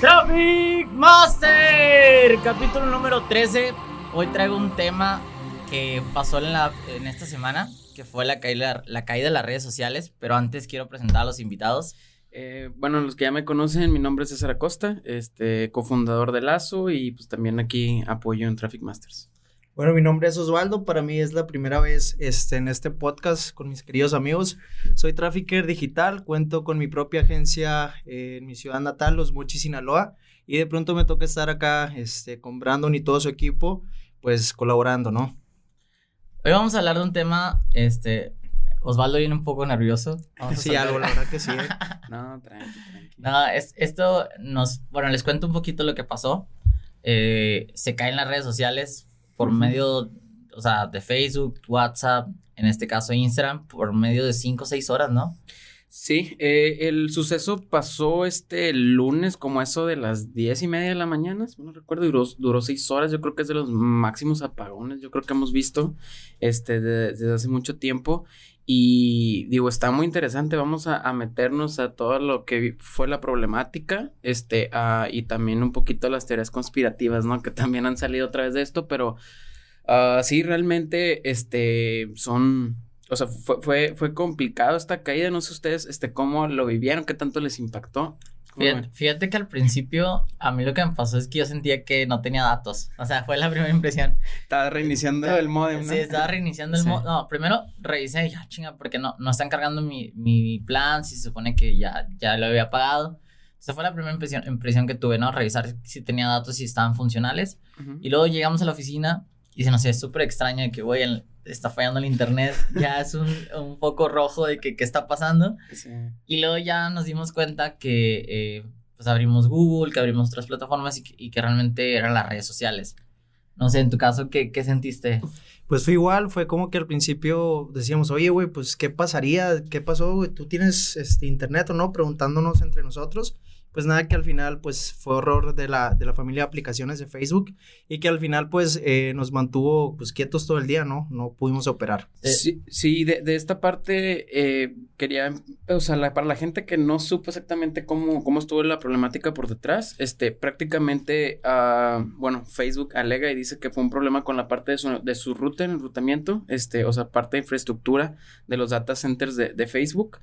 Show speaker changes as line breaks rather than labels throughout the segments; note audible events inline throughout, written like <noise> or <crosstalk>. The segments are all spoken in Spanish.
Traffic Master, capítulo número 13. Hoy traigo un tema que pasó en, la, en esta semana, que fue la caída, de las redes sociales, pero antes quiero presentar a los invitados.
Eh, bueno, los que ya me conocen, mi nombre es César Acosta, este, cofundador de Lazo y pues también aquí apoyo en Traffic Masters.
Bueno, mi nombre es Osvaldo, para mí es la primera vez este, en este podcast con mis queridos amigos. Soy trafficker digital, cuento con mi propia agencia eh, en mi ciudad natal, Los Mochis, Sinaloa, y de pronto me toca estar acá este, con Brandon y todo su equipo, pues colaborando, ¿no?
Hoy vamos a hablar de un tema, este, Osvaldo viene un poco nervioso.
sí, algo, la verdad que sí. ¿eh? <laughs>
no, tranqui, tranqui.
No, es, esto nos, bueno, les cuento un poquito lo que pasó. Eh, se caen las redes sociales por medio, o sea, de Facebook, WhatsApp, en este caso Instagram, por medio de 5 o 6 horas, ¿no?
Sí, eh, el suceso pasó este lunes como eso de las diez y media de la mañana, no recuerdo, duró, duró seis horas, yo creo que es de los máximos apagones, yo creo que hemos visto este, desde hace mucho tiempo y digo, está muy interesante, vamos a, meternos a todo lo que fue la problemática, este, y también un poquito las teorías conspirativas, ¿no? Que también han salido a través de esto, pero uh, sí, realmente, este, son, o sea, fue, fue, fue complicado esta caída, no sé ustedes, este, cómo lo vivieron, qué tanto les impactó.
Fíjate, que al principio a mí lo que me pasó es que yo sentía que no tenía datos. O sea, fue la primera impresión.
Estaba reiniciando el modem,
¿no? Sí, estaba reiniciando el modem. No, primero revisé y ya, ah, chinga, porque no, no están cargando mi, mi plan, si se supone que ya, ya lo había pagado. Esa fue la primera impresión, impresión que tuve, ¿no? Revisar si tenía datos, si estaban funcionales. Y luego llegamos a la oficina y se nos hacía súper extraño que, voy en está fallando el internet, ya <laughs> es un, un poco rojo de que qué está pasando. Y luego ya nos dimos cuenta que eh, pues abrimos Google, que abrimos otras plataformas y que, y que, realmente eran las redes sociales. No sé, en tu caso, ¿qué, qué sentiste?
Pues fue igual, fue como que al principio decíamos, oye, güey, pues, ¿qué pasaría? ¿Qué pasó, güey? ¿Tú tienes este, internet o no? Preguntándonos entre nosotros pues nada que al final pues fue horror de la, de la familia de aplicaciones de Facebook y que al final pues eh, nos mantuvo pues quietos todo el día, ¿no? No pudimos operar.
Eh, sí, sí de, de, esta parte eh, quería, o sea, para la gente que no supo exactamente cómo, cómo estuvo la problemática por detrás, este, prácticamente, uh, bueno, Facebook alega y dice que fue un problema con la parte de su, de su ruta, en el rutamiento, este, o sea, parte de infraestructura de los data centers de, de Facebook.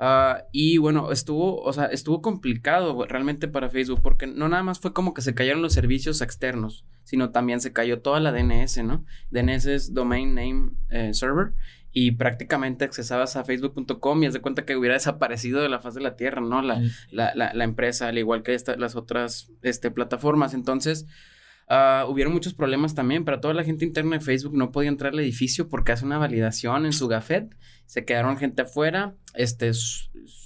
Ah, y bueno, estuvo, o sea, estuvo complicado realmente para Facebook porque no nada más fue como que se cayeron los servicios externos, sino también se cayó toda la DNS, ¿no? DNS es Domain Name eh, Server y prácticamente accesabas a facebook.com y haz de cuenta que hubiera desaparecido de la faz de la tierra, ¿no? La, la, la, la empresa, al igual que esta, las otras este, plataformas. Entonces, Uh, hubieron muchos problemas también. Para toda la gente interna de Facebook no podía entrar al edificio porque hace una validación en su gafet. Se quedaron gente afuera. Este,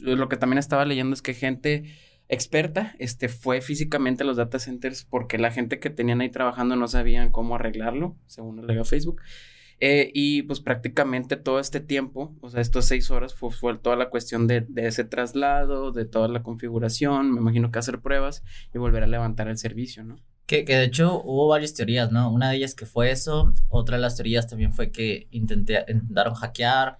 lo que también estaba leyendo es que gente experta este, fue físicamente a los data centers porque la gente que tenían ahí trabajando no sabían cómo arreglarlo, según alega Facebook. Eh, y pues prácticamente todo este tiempo, o sea, estas seis horas fue, fue toda la cuestión de, de, ese traslado, de toda la configuración, me imagino que hacer pruebas y volver a levantar el servicio, ¿no?
Que, que, de hecho hubo varias teorías, ¿no? Una de ellas que fue eso, otra de las teorías también fue que intenté, intentaron hackear,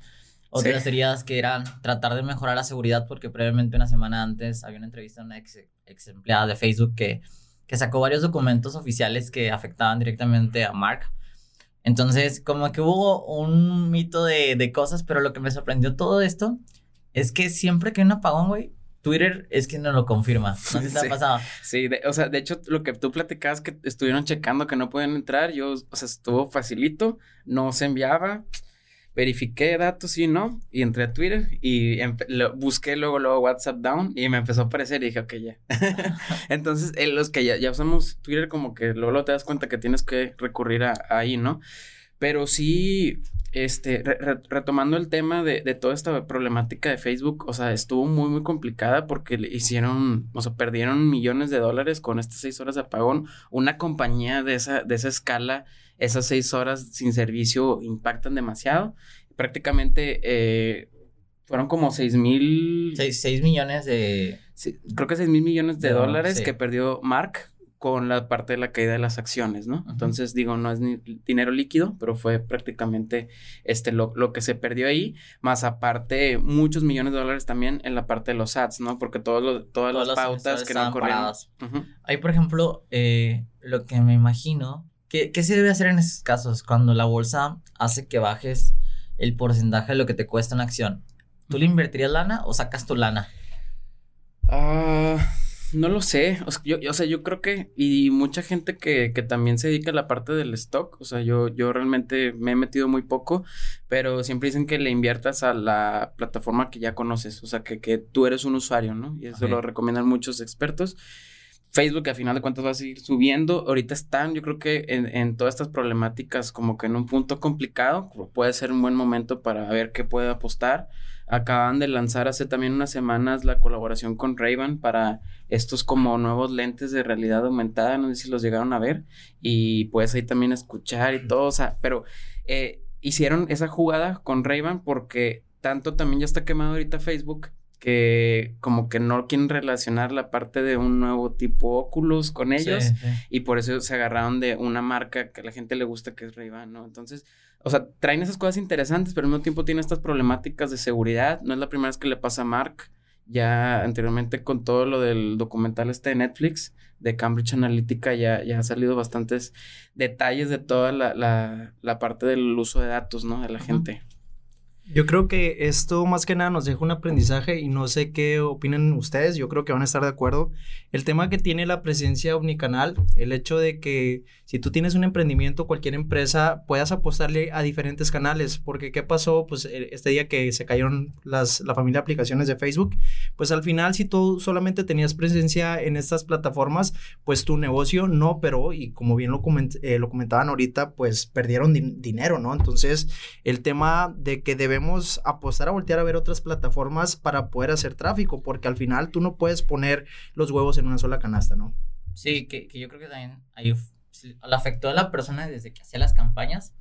otra de las teorías que eran tratar de mejorar la seguridad porque previamente una semana antes había una entrevista a una ex, ex empleada de Facebook que, que sacó varios documentos oficiales que afectaban directamente a Mark. Entonces, como que hubo un mito de, de cosas, pero lo que me sorprendió todo esto es que siempre que hay un apagón, güey, Twitter es quien no lo confirma. No sé si te ha <laughs> pasado.
Sí, o sea, de hecho, lo que tú platicabas que estuvieron checando que no pueden entrar, yo, o sea, estuvo facilito, no se enviaba, verifiqué datos y no, y entré a Twitter y busqué luego, luego WhatsApp down y me empezó a aparecer y dije, ok, ya. <laughs> Entonces, eh, los que ya, ya, usamos Twitter, como que luego, luego te das cuenta que tienes que recurrir a, ahí, ¿no? Pero sí, este, retomando el tema de, de, toda esta problemática de Facebook, o sea, estuvo muy, muy complicada porque le hicieron, o sea, perdieron millones de dólares con estas seis horas de apagón. Una compañía de esa, de esa escala, esas seis horas sin servicio impactan demasiado. Prácticamente eh, fueron como seis mil...
Seis, millones de...
creo que seis mil millones de dólares que perdió Mark con la parte de la caída de las acciones, ¿no? Entonces, digo, no es ni dinero líquido, pero fue prácticamente este, lo, lo, que se perdió ahí, más aparte muchos millones de dólares también en la parte de los ads, ¿no? Porque todos los, todas, las pautas que no corrieron.
Ahí, por ejemplo, eh, lo que me imagino, ¿qué, ¿qué se debe hacer en esos casos cuando la bolsa hace que bajes el porcentaje de lo que te cuesta una acción? ¿Tú le invertirías lana o sacas tu lana?
Ah... No lo sé, o sea, yo, o sea, yo creo que, y mucha gente que, que, también se dedica a la parte del stock, o sea, yo, yo realmente me he metido muy poco, pero siempre dicen que le inviertas a la plataforma que ya conoces, o sea, que, que tú eres un usuario, ¿no? Y eso lo recomiendan muchos expertos. Facebook, a final de cuentas, va a seguir subiendo. Ahorita están, yo creo que en, en, todas estas problemáticas, como que en un punto complicado, puede ser un buen momento para ver qué puede apostar. Acaban de lanzar hace también unas semanas la colaboración con ray para estos como nuevos lentes de realidad aumentada, no sé si los llegaron a ver, y puedes ahí también escuchar y todo, o sea, pero eh, hicieron esa jugada con ray porque tanto también ya está quemado ahorita Facebook que como que no quieren relacionar la parte de un nuevo tipo Oculus con ellos y por eso se agarraron de una marca que a la gente le gusta que es ray ¿no? Entonces, o sea, traen esas cosas interesantes, pero al mismo tiempo tiene estas problemáticas de seguridad. No es la primera vez que le pasa a Mark. Ya anteriormente con todo lo del documental este de Netflix, de Cambridge Analytica, ya, ya ha salido bastantes detalles de toda la, la, la parte del uso de datos, ¿no? De la gente.
Yo creo que esto más que nada nos deja un aprendizaje y no sé qué opinan ustedes, yo creo que van a estar de acuerdo. El tema que tiene la presencia omnicanal, el hecho de que si tú tienes un emprendimiento, cualquier empresa, puedas apostarle a diferentes canales, porque ¿qué pasó? Pues e, este día que se cayeron las, la familia de aplicaciones de Facebook, pues al final si tú solamente tenías presencia en estas plataformas, pues tu negocio no pero y como bien lo, eh, lo comentaban ahorita, pues perdieron dinero, ¿no? Entonces el tema de que debemos apostar a voltear a ver otras plataformas para poder hacer tráfico, porque al final tú no puedes poner los huevos en una sola canasta, ¿no?
Sí, que, que yo creo que también ahí le afectó a la persona desde que hacía las campañas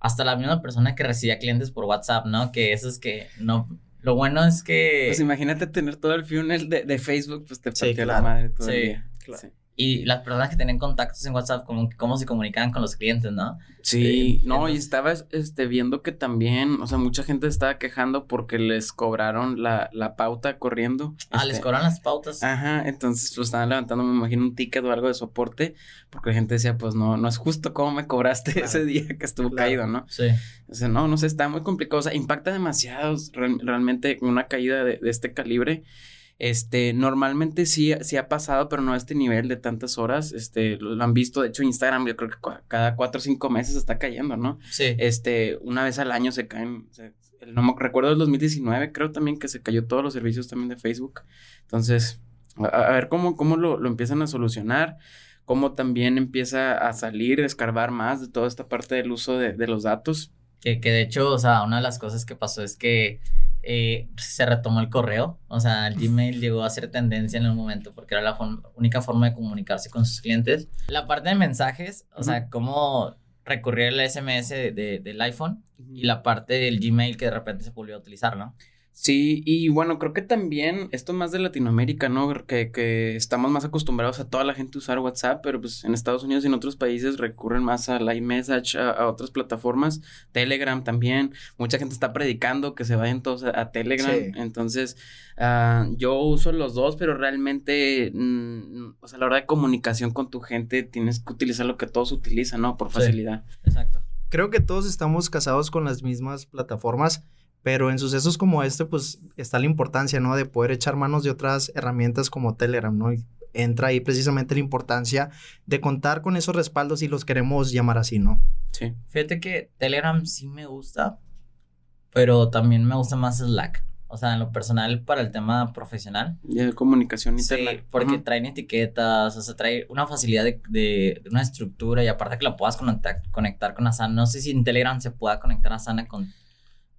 hasta la misma persona que recibía clientes por WhatsApp, ¿no? Que eso es que no, lo bueno es que...
Pues imagínate tener todo el funnel de, de Facebook, pues te partió la madre todo el día.
Claro. Sí y las personas que tienen contactos en WhatsApp, como cómo se comunicaban con los clientes, ¿no?
Sí, no, y estaba este, viendo que también, o sea, mucha gente estaba quejando porque les cobraron la, la pauta corriendo.
Ah, les
este,
cobraron las pautas.
Ajá, entonces pues estaban levantando, me imagino, un ticket o algo de soporte, porque la gente decía, pues no, no es justo cómo me cobraste ese día que estuvo caído, ¿no?
Sí.
O sea, no, no sé, está muy complicado, o sea, impacta demasiado realmente una caída de, de este calibre. Este, normalmente sí, sí ha pasado, pero no a este nivel de tantas horas. Este, lo, han visto, de hecho, Instagram, yo creo que cada cuatro o cinco meses está cayendo, ¿no?
Sí.
Este, una vez al año se caen. no me recuerdo del 2019, creo también que se cayó todos los servicios también de Facebook. Entonces, a, ver cómo, cómo lo, lo, empiezan a solucionar. Cómo también empieza a salir, a escarbar más de toda esta parte del uso de, de los datos.
Que, que de hecho, o sea, una de las cosas que pasó es que eh, se retomó el correo. O sea, el Gmail llegó a ser tendencia en el momento porque era la única forma de comunicarse con sus clientes. La parte de mensajes, o sea, cómo recurrir al SMS de, del iPhone y la parte del Gmail que de repente se volvió a utilizar, ¿no?
Sí, y bueno, creo que también esto más de Latinoamérica, ¿no? Que, que estamos más acostumbrados a toda la gente usar WhatsApp, pero pues en Estados Unidos y en otros países recurren más a la iMessage, a, otras plataformas, Telegram también. Mucha gente está predicando que se vayan todos a, Telegram. Entonces, uh, yo uso los dos, pero realmente, mm, o sea, a la hora de comunicación con tu gente tienes que utilizar lo que todos utilizan, ¿no? Por facilidad.
exacto.
Creo que todos estamos casados con las mismas plataformas pero en sucesos como este, pues está la importancia, ¿no? De poder echar manos de otras herramientas como Telegram, ¿no? Y entra ahí precisamente la importancia de contar con esos respaldos si los queremos llamar así, ¿no?
Sí.
Fíjate que Telegram sí me gusta, pero también me gusta más Slack. O sea, en lo personal, para el tema profesional.
Ya de comunicación
interna. Sí, porque traen etiquetas, o sea, trae una facilidad de, de, una estructura y aparte que la puedas conectar, conectar con Asana. No sé si en Telegram se pueda conectar Asana con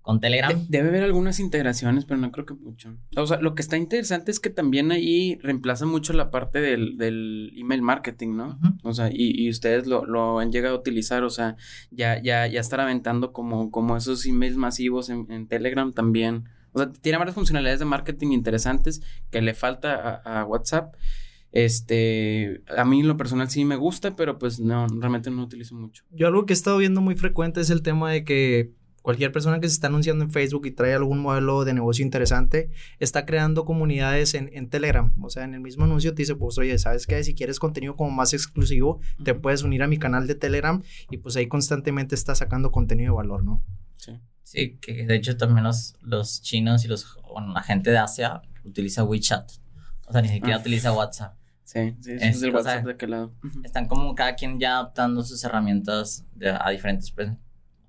con Telegram.
debe haber algunas integraciones, pero no creo que mucho. O sea, lo que está interesante es que también ahí reemplaza mucho la parte del, del email marketing, ¿no? O sea, y, y ustedes lo, lo, han llegado a utilizar, o sea, ya, ya, ya estar aventando como, como esos emails masivos en, en Telegram también. O sea, tiene varias funcionalidades de marketing interesantes que le falta a, a WhatsApp. Este, a mí en lo personal sí me gusta, pero pues no, realmente no lo utilizo mucho.
Yo algo que he estado viendo muy frecuente es el tema de que cualquier persona que se está anunciando en Facebook y trae algún modelo de negocio interesante, está creando comunidades en, en Telegram. O sea, en el mismo anuncio te dice, pues, oye, ¿sabes qué? Si quieres contenido como más exclusivo, te puedes unir a mi canal de Telegram y pues ahí constantemente está sacando contenido de valor, ¿no?
Sí. Sí, que de hecho también los, los chinos y los, bueno, la gente de Asia utiliza WeChat. O sea, ni siquiera ah. utiliza WhatsApp.
Sí, sí, es, el WhatsApp de aquel lado.
Están como cada quien ya adaptando sus herramientas a diferentes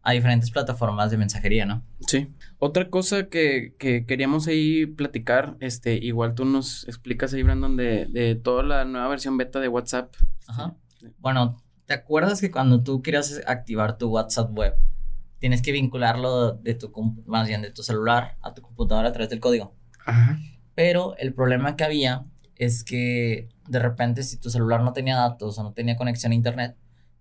a diferentes plataformas de mensajería, ¿no?
Sí. Otra cosa que, que, queríamos ahí platicar, este, igual tú nos explicas ahí, Brandon, de, de toda la nueva versión beta de WhatsApp.
Ajá. Bueno, ¿te acuerdas que cuando tú querías activar tu WhatsApp web, tienes que vincularlo de tu, más bien de tu celular a tu computadora a través del código? Ajá. Pero el problema que había es que de repente si tu celular no tenía datos o no tenía conexión a internet,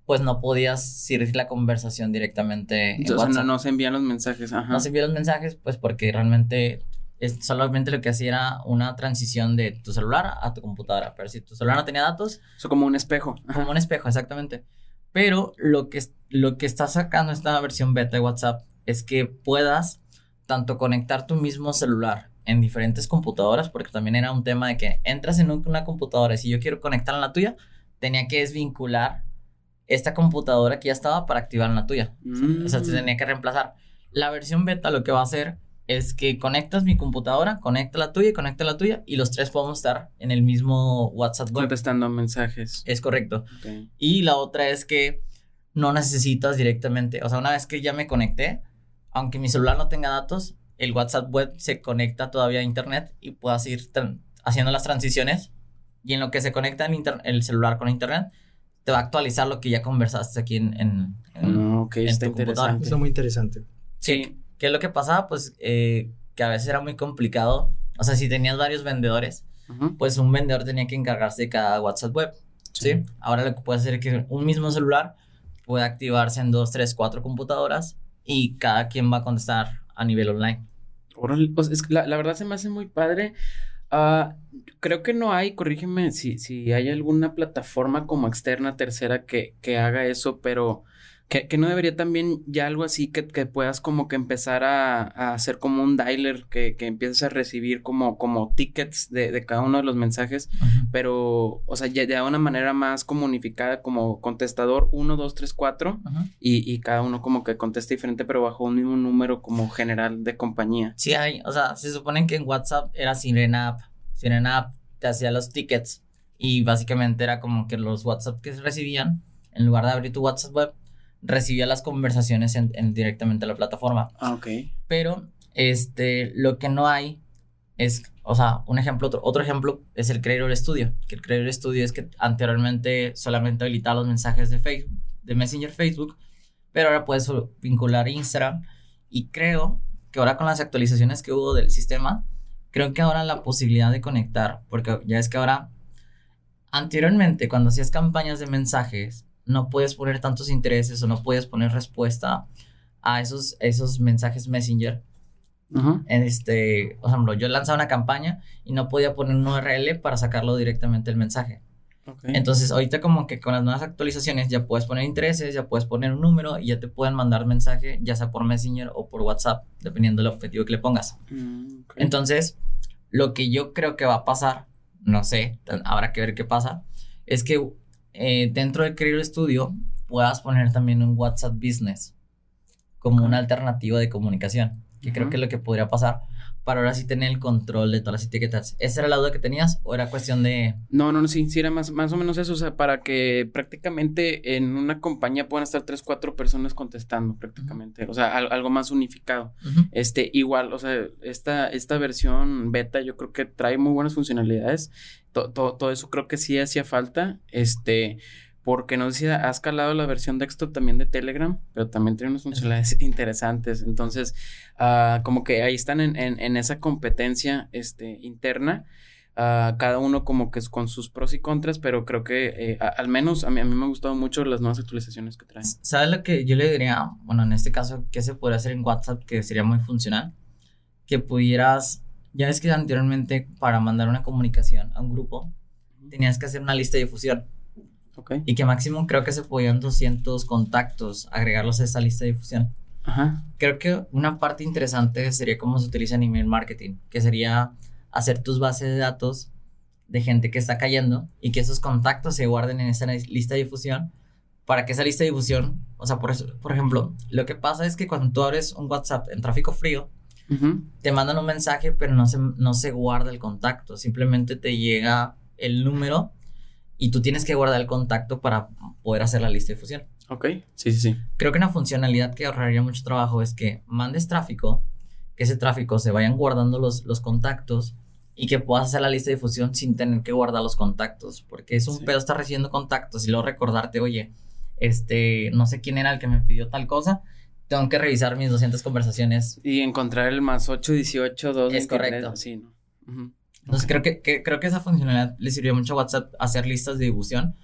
pues no podías seguir la conversación directamente
en Entonces No, se envían los mensajes, ajá.
No se envían los mensajes, pues porque realmente es solamente lo que hacía era una transición de tu celular a tu computadora. Pero si tu celular no tenía datos...
Eso como un espejo.
Como un espejo, exactamente. Pero lo que, lo que está sacando esta versión beta de WhatsApp es que puedas tanto conectar tu mismo celular en diferentes computadoras, porque también era un tema de que entras en una computadora y si yo quiero conectar a la tuya, tenía que desvincular esta computadora que ya estaba para activar la tuya. O sea, se mm. tenía que reemplazar. La versión beta lo que va a hacer es que conectas mi computadora, conecta la tuya y conecta la tuya y los tres podemos estar en el mismo WhatsApp
web. Contestando mensajes.
Es correcto. Y la otra es que no necesitas directamente, o sea, una vez que ya me conecté, aunque mi celular no tenga datos, el WhatsApp web se conecta todavía a internet y puedas ir haciendo las transiciones y en lo que se conecta el, el celular con internet, te va a actualizar lo que ya conversaste aquí en, en,
ah, está interesante.
Está muy interesante.
Sí. ¿Qué es lo que pasaba? Pues eh, que a veces era muy complicado. O sea, si tenías varios vendedores, pues un vendedor tenía que encargarse de cada WhatsApp web. Sí. Ahora lo que puede hacer es que un mismo celular puede activarse en dos, tres, cuatro computadoras y cada quien va a contestar a nivel online.
es, la, la verdad se me hace muy padre Ah, creo que no hay, corrígeme si, si hay alguna plataforma como externa, tercera, que, que haga eso, pero que, que, no debería también ya algo así que, que puedas como que empezar a, a hacer como un dialer, que, que empieces a recibir como, como tickets de, de cada uno de los mensajes, pero, o sea, ya de una manera más comunificada como contestador 1, 2, 3, 4 y, y cada uno como que contesta diferente, pero bajo un mismo número como general de compañía.
Sí hay, o sea, se supone que en WhatsApp era Sirena App, Sirena App te hacía los tickets y básicamente era como que los WhatsApp que se recibían, en lugar de abrir tu WhatsApp web, recibía las conversaciones en, directamente a la plataforma.
Ah, ok.
Pero, este, lo que no hay es, o sea, un ejemplo, otro, ejemplo es el Creator Studio, que el Creator Studio es que anteriormente solamente habilitaba los mensajes de Facebook, de Messenger Facebook, pero ahora puedes vincular Instagram y creo que ahora con las actualizaciones que hubo del sistema, creo que ahora la posibilidad de conectar, porque ya es que ahora, anteriormente cuando hacías campañas de mensajes, no puedes poner tantos intereses o no puedes poner respuesta a esos, esos mensajes Messenger. en este, por ejemplo, yo lanzaba una campaña y no podía poner un URL para sacarlo directamente el mensaje. Entonces, ahorita como que con las nuevas actualizaciones ya puedes poner intereses, ya puedes poner un número y ya te pueden mandar mensaje, ya sea por Messenger o por WhatsApp, dependiendo del objetivo que le pongas. Mm, Entonces, lo que yo creo que va a pasar, no sé, habrá que ver qué pasa, es que eh, dentro del Career Studio puedas poner también un WhatsApp Business como una alternativa de comunicación, que creo que es lo que podría pasar para ahora sí tener el control de todas las etiquetas. ¿Esa era la duda que tenías o era cuestión de...?
No, no, no, sí, sí era más, más o menos eso, o sea, para que prácticamente en una compañía puedan estar tres, cuatro personas contestando prácticamente, o sea, algo más unificado. Este, igual, o sea, esta, esta versión beta yo creo que trae muy buenas funcionalidades, todo eso creo que sí hacía falta, este porque no sé si has calado la versión desktop también de Telegram, pero también tiene unas funcionalidades <laughs> interesantes. Entonces, uh, como que ahí están en, en, esa competencia este, interna. Uh, cada uno como que es con sus pros y contras, pero creo que eh, al menos a mí, a mí me han gustado mucho las nuevas actualizaciones que traen.
¿Sabes lo que yo le diría? Bueno, en este caso, ¿qué se podría hacer en WhatsApp que sería muy funcional? Que pudieras, ya ves que anteriormente para mandar una comunicación a un grupo, tenías que hacer una lista de difusión.
Ok.
Y que máximo creo que se podían 200 contactos, agregarlos a esa lista de difusión.
Ajá.
Creo que una parte interesante sería cómo se utiliza en email marketing, que sería hacer tus bases de datos de gente que está cayendo y que esos contactos se guarden en esa lista de difusión para que esa lista de difusión, o sea, por, eso, por ejemplo, lo que pasa es que cuando tú abres un WhatsApp en tráfico frío,
Ujú.
te mandan un mensaje, pero no se, no se guarda el contacto, simplemente te llega el número y tú tienes que guardar el contacto para poder hacer la lista de difusión.
Ok. Sí, sí, sí.
Creo que una funcionalidad que ahorraría mucho trabajo es que mandes tráfico, que ese tráfico se vayan guardando los, los contactos y que puedas hacer la lista de difusión sin tener que guardar los contactos, porque es un
Sí.
pedo estar recibiendo contactos y luego recordarte, oye, este, no sé quién era el que me pidió tal cosa, tengo que revisar mis 200 conversaciones.
Y encontrar el más 8, 18, 2,
Es correcto.
Sí, ¿no? Ujú.
Entonces creo que, que- creo que esa funcionalidad le sirvió mucho a WhatsApp hacer listas de difusión,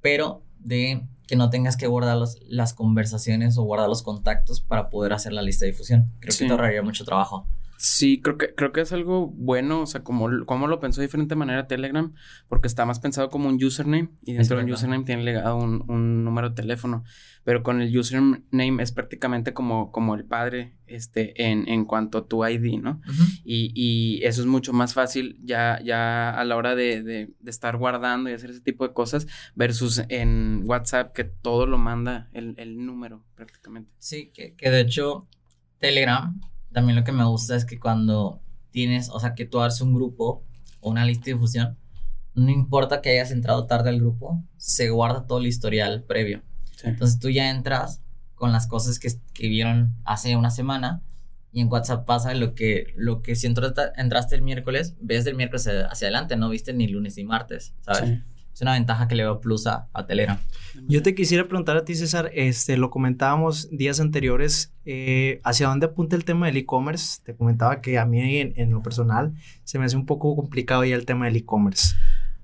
pero de que no tengas que guardar los- las conversaciones o guardar los contactos para poder hacer la lista de difusión. Creo
Sí.
que te ahorraría mucho trabajo.
Sí, creo que, creo que es algo bueno, o sea, como, como lo pensó de diferente manera Telegram, porque está más pensado como un username y dentro del username tiene legado un, un número de teléfono, pero con el username es prácticamente como, como el padre este, en, en cuanto a tu ID, ¿no? Y, y eso es mucho más fácil ya, ya a la hora de, de- de estar guardando y hacer ese tipo de cosas versus en WhatsApp que todo lo manda el, el número prácticamente.
Sí, que, que de hecho Telegram, también lo que me gusta es que cuando tienes, o sea, que tú haces un grupo o una lista de difusión, no importa que hayas entrado tarde al grupo, se guarda todo el historial previo.
Sí.
Entonces tú ya entras con las cosas que, que vieron hace una semana y en WhatsApp pasa lo que, lo que si entraste, entraste el miércoles, ves del miércoles hacia adelante, no viste ni lunes ni martes, ¿sabes?
Sí.
Es una ventaja que le veo plus a, a Telegram.
Yo te quisiera preguntar a ti, César, este, lo comentábamos días anteriores, eh, ¿hacia dónde apunta el tema del e-commerce? Te comentaba que a mí en, en lo personal se me hace un poco complicado ya el tema del e-commerce.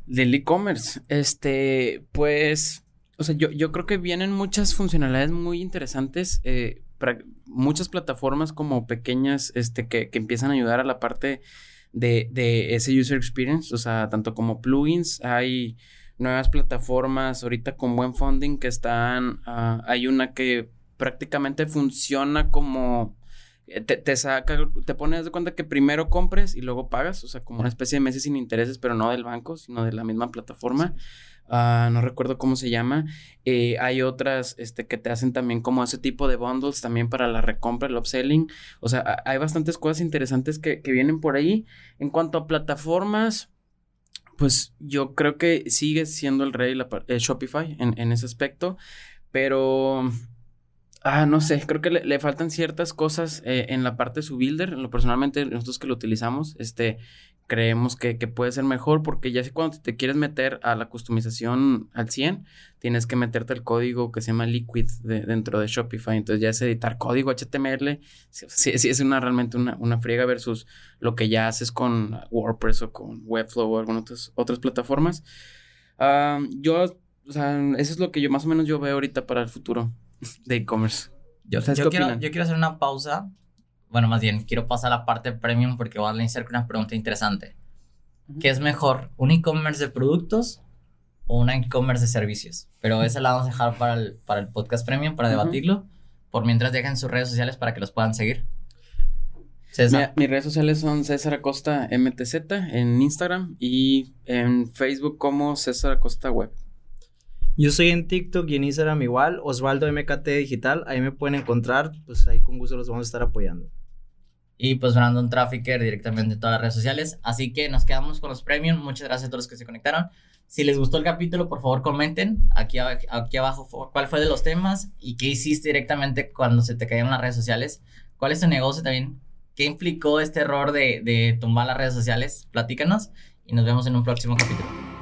Del e-commerce, este, pues, o sea, yo, yo creo que vienen muchas funcionalidades muy interesantes, eh, pra- muchas plataformas como pequeñas, este, que, que empiezan a ayudar a la parte de, de ese user experience, o sea, tanto como plugins, hay nuevas plataformas ahorita con buen funding que están, ah, hay una que prácticamente funciona como eh, te, te saca, te pones de cuenta que primero compres y luego pagas, o sea, como una especie de meses sin intereses, pero no del banco, sino de la misma plataforma. Ah, no recuerdo cómo se llama. Eh, hay otras este, que te hacen también como ese tipo de bundles también para la recompra, el upselling. O sea, ha- hay bastantes cosas interesantes que, que vienen por ahí. En cuanto a plataformas, pues yo creo que sigue siendo el rey eh, Shopify en, en ese aspecto, pero... Ah, no sé, creo que le, le faltan ciertas cosas eh, en la parte de su builder. Lo personalmente, nosotros que lo utilizamos, este, creemos que, que puede ser mejor porque ya sé cuando te quieres meter a la customización al 100, tienes que meterte el código que se llama Liquid de- dentro de Shopify. Entonces ya es editar código HTML. Sí, sí- sí es una realmente una, una friega versus lo que ya haces con WordPress o con Webflow o algunas otras, otras plataformas. Ah, yo, o sea, eso es lo que yo más o menos yo veo ahorita para el futuro de e-commerce.
Yo,
¿Ustedes
yo quiero, yo quiero hacer una pausa. Bueno, más bien, quiero pasar a la parte premium porque voy a con una pregunta interesante. ¿Qué es mejor, un e-commerce de productos o un e-commerce de servicios? Pero esa la vamos a dejar para el, para el podcast premium, para debatirlo. Por mientras dejen sus redes sociales para que los puedan seguir. César.
Mis redes sociales son César Acosta MTZ en Instagram y en Facebook como César Acosta Web.
Yo soy en TikTok y en Instagram igual, Osvaldo MKT Digital, ahí me pueden encontrar, pues ahí con gusto los vamos a estar apoyando.
Y pues Brandon Trafficker directamente en todas las redes sociales. Así que nos quedamos con los premium. Muchas gracias a todos los que se conectaron. Si les gustó el capítulo, por favor comenten aquí, aquí abajo cuál fue de los temas y qué hiciste directamente cuando se te cayeron las redes sociales. ¿Cuál es tu negocio también? ¿Qué implicó este error de, de tumbar las redes sociales? Platícanos y nos vemos en un próximo capítulo.